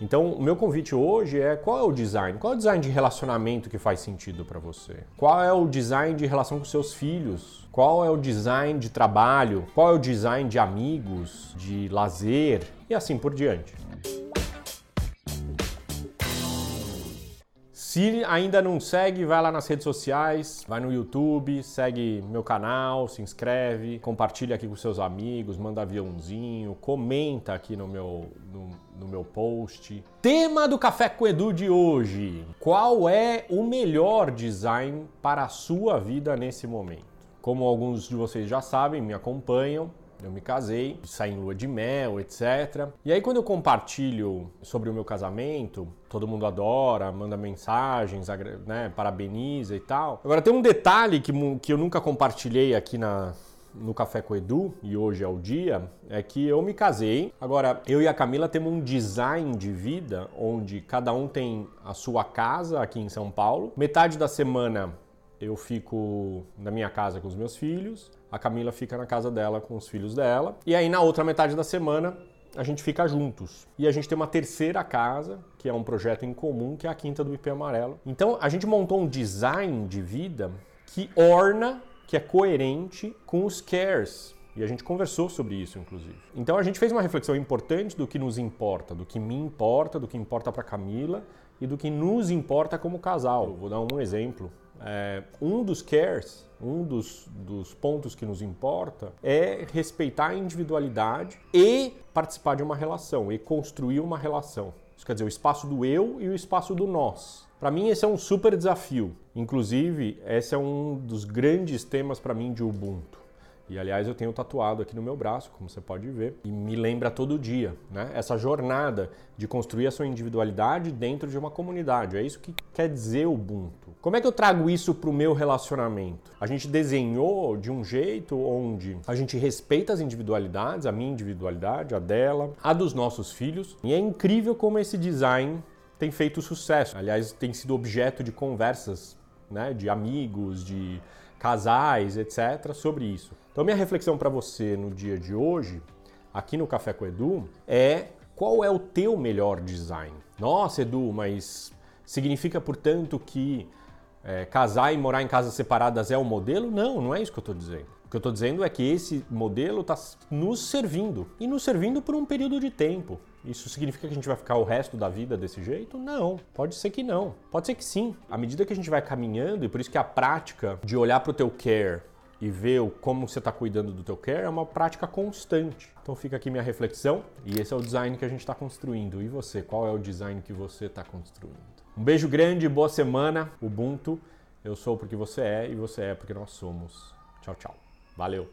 Então, o meu convite hoje é qual é o design? Qual é o design de relacionamento que faz sentido para você? Qual é o design de relação com seus filhos? Qual é o design de trabalho? Qual é o design de amigos, de lazer e assim por diante? Se ainda não segue, vai lá nas redes sociais, vai no YouTube, segue meu canal, se inscreve, compartilha aqui com seus amigos, manda aviãozinho, comenta aqui no meu, no, no meu post. Tema do Café com Edu de hoje: Qual é o melhor design para a sua vida nesse momento? Como alguns de vocês já sabem, me acompanham, eu me casei, saí em lua de mel, etc. E aí quando eu compartilho sobre o meu casamento, todo mundo adora, manda mensagens, né, parabeniza e tal. Agora tem um detalhe que, que eu nunca compartilhei aqui na, no Café com Edu, e hoje é o dia, é que eu me casei. Agora, eu e a Camila temos um design de vida onde cada um tem a sua casa aqui em São Paulo. Metade da semana eu fico na minha casa com os meus filhos, a Camila fica na casa dela com os filhos dela, e aí na outra metade da semana a gente fica juntos. E a gente tem uma terceira casa, que é um projeto em comum, que é a Quinta do IP Amarelo. Então a gente montou um design de vida que orna, que é coerente com os cares. E a gente conversou sobre isso, inclusive. Então a gente fez uma reflexão importante do que nos importa, do que me importa, do que importa para Camila e do que nos importa como casal. Eu vou dar um exemplo é, um dos cares, um dos, dos pontos que nos importa é respeitar a individualidade e participar de uma relação, e construir uma relação. Isso quer dizer, o espaço do eu e o espaço do nós. Para mim, esse é um super desafio. Inclusive, esse é um dos grandes temas para mim de Ubuntu. E aliás, eu tenho tatuado aqui no meu braço, como você pode ver, e me lembra todo dia, né? Essa jornada de construir a sua individualidade dentro de uma comunidade. É isso que quer dizer Ubuntu. Como é que eu trago isso para o meu relacionamento? A gente desenhou de um jeito onde a gente respeita as individualidades, a minha individualidade, a dela, a dos nossos filhos, e é incrível como esse design tem feito sucesso. Aliás, tem sido objeto de conversas, né, de amigos, de casais, etc., sobre isso. Então, minha reflexão para você no dia de hoje, aqui no Café com Edu, é qual é o teu melhor design? Nossa, Edu, mas significa, portanto, que é, casar e morar em casas separadas é o modelo? Não, não é isso que eu estou dizendo. O que eu estou dizendo é que esse modelo está nos servindo e nos servindo por um período de tempo. Isso significa que a gente vai ficar o resto da vida desse jeito? Não, pode ser que não. Pode ser que sim. À medida que a gente vai caminhando, e por isso que a prática de olhar para o teu care e ver como você está cuidando do teu care é uma prática constante. Então fica aqui minha reflexão e esse é o design que a gente está construindo. E você, qual é o design que você está construindo? Um beijo grande, boa semana, Ubuntu. Eu sou porque você é e você é porque nós somos. Tchau, tchau. Valeu.